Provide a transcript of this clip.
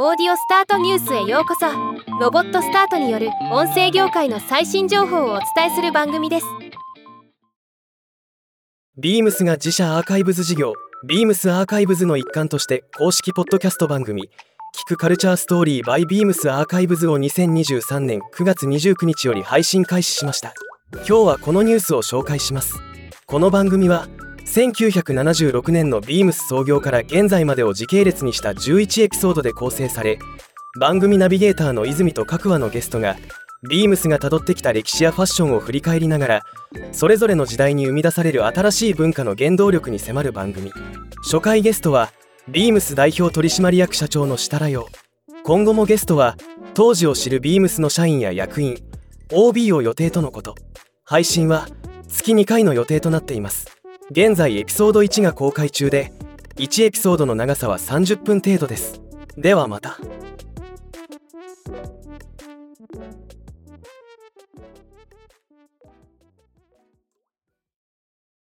オーディオスタートニュースへようこそ。ロボットスタートによる音声業界の最新情報をお伝えする番組です。ビームスが自社アーカイブズ事業ビームスアーカイブズの一環として公式ポッドキャスト番組聞くカルチャーストーリー by ビームスアーカイブズを2023年9月29日より配信開始しました。今日はこのニュースを紹介します。この番組は1976年のビームス創業から現在までを時系列にした11エピソードで構成され番組ナビゲーターの泉と各話のゲストがビームスがたどってきた歴史やファッションを振り返りながらそれぞれの時代に生み出される新しい文化の原動力に迫る番組。初回ゲストはビームス代表取締役社長の設楽陽今後もゲストは当時を知るビームスの社員や役員 OB を予定とのこと。配信は月2回の予定となっています。現在エピソード1が公開中で1エピソードの長さは30分程度です。ではまた。